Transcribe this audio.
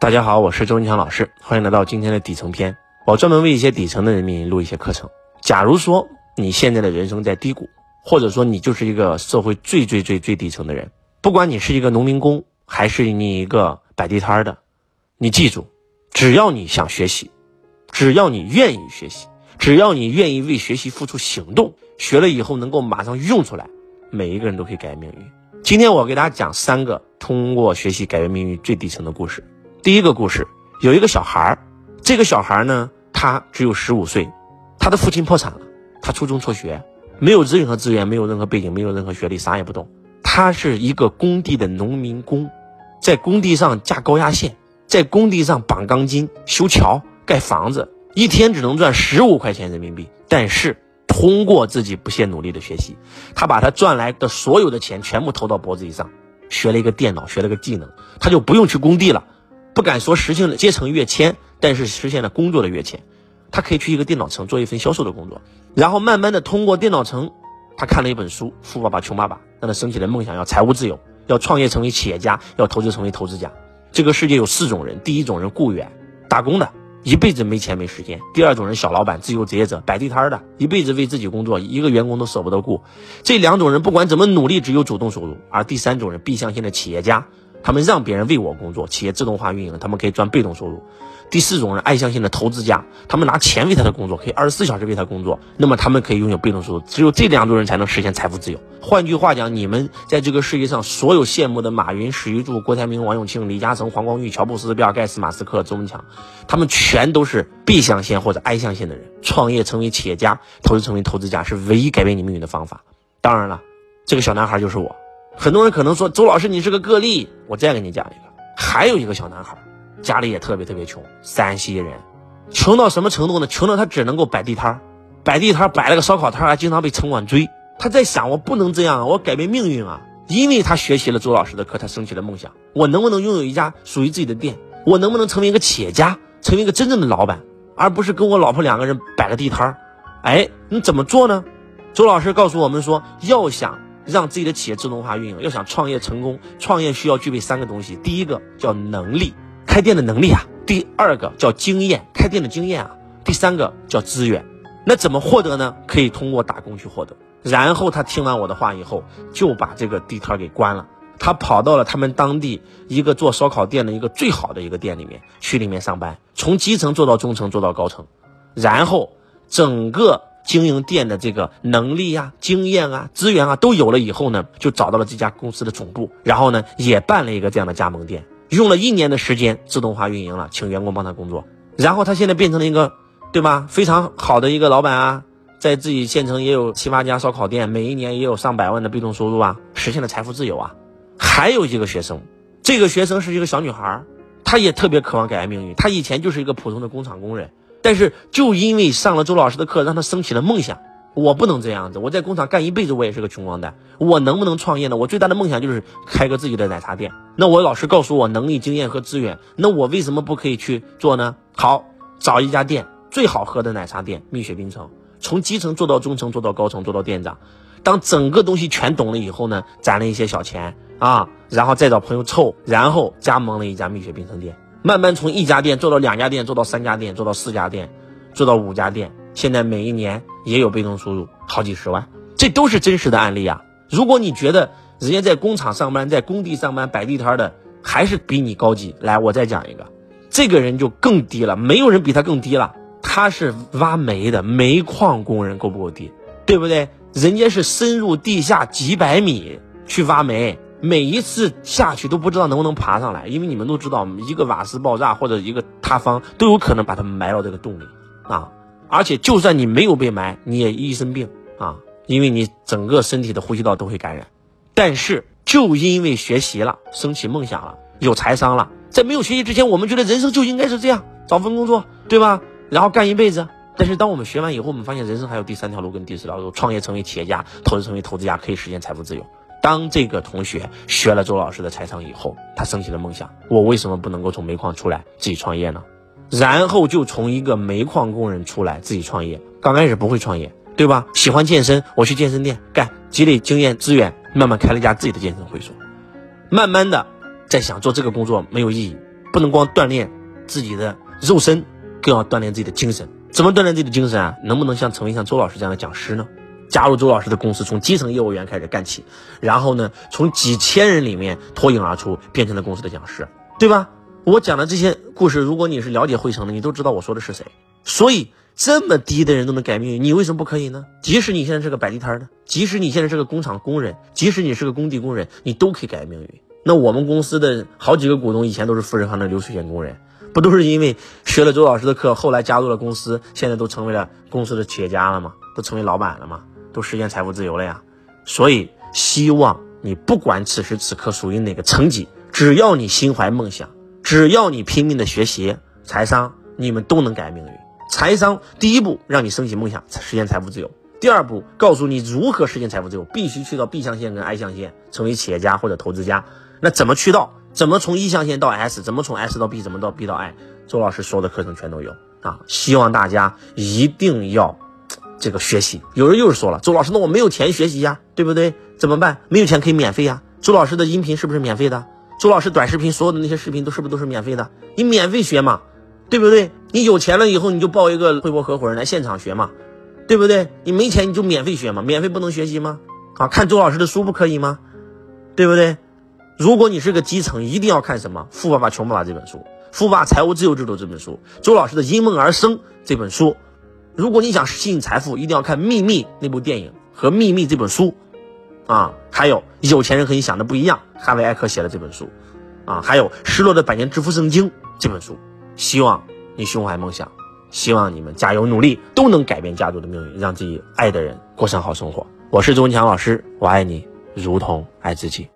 大家好，我是周文强老师，欢迎来到今天的底层篇。我专门为一些底层的人民录一些课程。假如说你现在的人生在低谷，或者说你就是一个社会最最最最底层的人，不管你是一个农民工，还是你一个摆地摊的，你记住，只要你想学习，只要你愿意学习，只要你愿意为学习付出行动，学了以后能够马上用出来，每一个人都可以改变命运。今天我给大家讲三个通过学习改变命运最底层的故事。第一个故事有一个小孩儿，这个小孩儿呢，他只有十五岁，他的父亲破产了，他初中辍学，没有任何资源，没有任何背景，没有任何学历，啥也不懂。他是一个工地的农民工，在工地上架高压线，在工地上绑钢筋、修桥、盖房子，一天只能赚十五块钱人民币。但是通过自己不懈努力的学习，他把他赚来的所有的钱全部投到脖子以上，学了一个电脑，学了个技能，他就不用去工地了。不敢说实现了阶层跃迁，但是实现了工作的跃迁。他可以去一个电脑城做一份销售的工作，然后慢慢的通过电脑城，他看了一本书《富爸爸穷爸爸》，让他升起了梦想，要财务自由，要创业成为企业家，要投资成为投资家。这个世界有四种人：第一种人雇员，打工的，一辈子没钱没时间；第二种人小老板，自由职业者，摆地摊的，一辈子为自己工作，一个员工都舍不得雇。这两种人不管怎么努力，只有主动收入；而第三种人 B 象限的企业家。他们让别人为我工作，企业自动化运营，他们可以赚被动收入。第四种人，爱相信的投资家，他们拿钱为他的工作，可以二十四小时为他工作，那么他们可以拥有被动收入。只有这两种人才能实现财富自由。换句话讲，你们在这个世界上所有羡慕的马云、史玉柱、郭台铭、王永庆、李嘉诚、黄光裕、乔布斯、比尔盖茨、马斯克、周文强，他们全都是 B 象限或者 I 象限的人。创业成为企业家，投资成为投资家，是唯一改变你命运的方法。当然了，这个小男孩就是我。很多人可能说周老师你是个个例，我再给你讲一个，还有一个小男孩，家里也特别特别穷，山西人，穷到什么程度呢？穷到他只能够摆地摊摆地摊摆了个烧烤摊还经常被城管追。他在想，我不能这样，我改变命运啊！因为他学习了周老师的课，他升起了梦想，我能不能拥有一家属于自己的店？我能不能成为一个企业家，成为一个真正的老板，而不是跟我老婆两个人摆个地摊哎，你怎么做呢？周老师告诉我们说，要想。让自己的企业自动化运营，要想创业成功，创业需要具备三个东西。第一个叫能力，开店的能力啊；第二个叫经验，开店的经验啊；第三个叫资源。那怎么获得呢？可以通过打工去获得。然后他听完我的话以后，就把这个地摊给关了。他跑到了他们当地一个做烧烤店的一个最好的一个店里面去里面上班，从基层做到中层，做到高层，然后整个。经营店的这个能力啊、经验啊、资源啊都有了以后呢，就找到了这家公司的总部，然后呢也办了一个这样的加盟店，用了一年的时间自动化运营了，请员工帮他工作，然后他现在变成了一个，对吧？非常好的一个老板啊，在自己县城也有七八家烧烤店，每一年也有上百万的被动收入啊，实现了财富自由啊。还有一个学生，这个学生是一个小女孩，她也特别渴望改变命运，她以前就是一个普通的工厂工人。但是就因为上了周老师的课，让他升起了梦想。我不能这样子，我在工厂干一辈子，我也是个穷光蛋。我能不能创业呢？我最大的梦想就是开个自己的奶茶店。那我老师告诉我能力、经验和资源，那我为什么不可以去做呢？好，找一家店，最好喝的奶茶店蜜雪冰城，从基层做到中层，做到高层，做到店长。当整个东西全懂了以后呢，攒了一些小钱啊，然后再找朋友凑，然后加盟了一家蜜雪冰城店。慢慢从一家店做到两家店，做到三家店，做到四家店，做到五家店。现在每一年也有被动收入好几十万，这都是真实的案例啊！如果你觉得人家在工厂上班、在工地上班摆地摊的还是比你高级，来，我再讲一个，这个人就更低了，没有人比他更低了。他是挖煤的煤矿工人，够不够低？对不对？人家是深入地下几百米去挖煤。每一次下去都不知道能不能爬上来，因为你们都知道，一个瓦斯爆炸或者一个塌方都有可能把他们埋到这个洞里啊！而且就算你没有被埋，你也一身病啊，因为你整个身体的呼吸道都会感染。但是就因为学习了，升起梦想了，有财商了，在没有学习之前，我们觉得人生就应该是这样，找份工作，对吧？然后干一辈子。但是当我们学完以后，我们发现人生还有第三条路跟第四条路：创业成为企业家，投资成为投资家，可以实现财富自由。当这个同学学了周老师的财商以后，他升起了梦想：我为什么不能够从煤矿出来自己创业呢？然后就从一个煤矿工人出来自己创业。刚开始不会创业，对吧？喜欢健身，我去健身店干，积累经验资源，慢慢开了一家自己的健身会所。慢慢的，在想做这个工作没有意义，不能光锻炼自己的肉身，更要锻炼自己的精神。怎么锻炼自己的精神啊？能不能像成为像周老师这样的讲师呢？加入周老师的公司，从基层业务员开始干起，然后呢，从几千人里面脱颖而出，变成了公司的讲师，对吧？我讲的这些故事，如果你是了解汇成的，你都知道我说的是谁。所以这么低的人都能改命运，你为什么不可以呢？即使你现在是个摆地摊的，即使你现在是个工厂工人，即使你是个工地工人，你都可以改命运。那我们公司的好几个股东以前都是富士康的流水线工人，不都是因为学了周老师的课，后来加入了公司，现在都成为了公司的企业家了吗？都成为老板了吗？都实现财富自由了呀！所以希望你不管此时此刻属于哪个层级，只要你心怀梦想，只要你拼命的学习财商，你们都能改命运。财商第一步让你升起梦想，实现财富自由；第二步告诉你如何实现财富自由，必须去到 B 象限跟 I 象限，成为企业家或者投资家。那怎么去到？怎么从 E 象限到 S？怎么从 S 到 B？怎么到 B 到 I？周老师所有的课程全都有啊！希望大家一定要这个学习。有人又是说了，周老师，那我没有钱学习呀，对不对？怎么办？没有钱可以免费呀。周老师的音频是不是免费的？周老师短视频所有的那些视频都是不是都是免费的？你免费学嘛，对不对？你有钱了以后你就报一个汇博合伙人来现场学嘛，对不对？你没钱你就免费学嘛，免费不能学习吗？啊，看周老师的书不可以吗？对不对？如果你是个基层，一定要看什么《富爸爸穷爸爸》这本书，《富爸财务自由制度》这本书，周老师的《因梦而生》这本书。如果你想吸引财富，一定要看《秘密》那部电影和《秘密》这本书，啊，还有有钱人和你想的不一样，哈维·艾克写的这本书，啊，还有《失落的百年致富圣经》这本书。希望你胸怀梦想，希望你们加油努力，都能改变家族的命运，让自己爱的人过上好生活。我是周文强老师，我爱你，如同爱自己。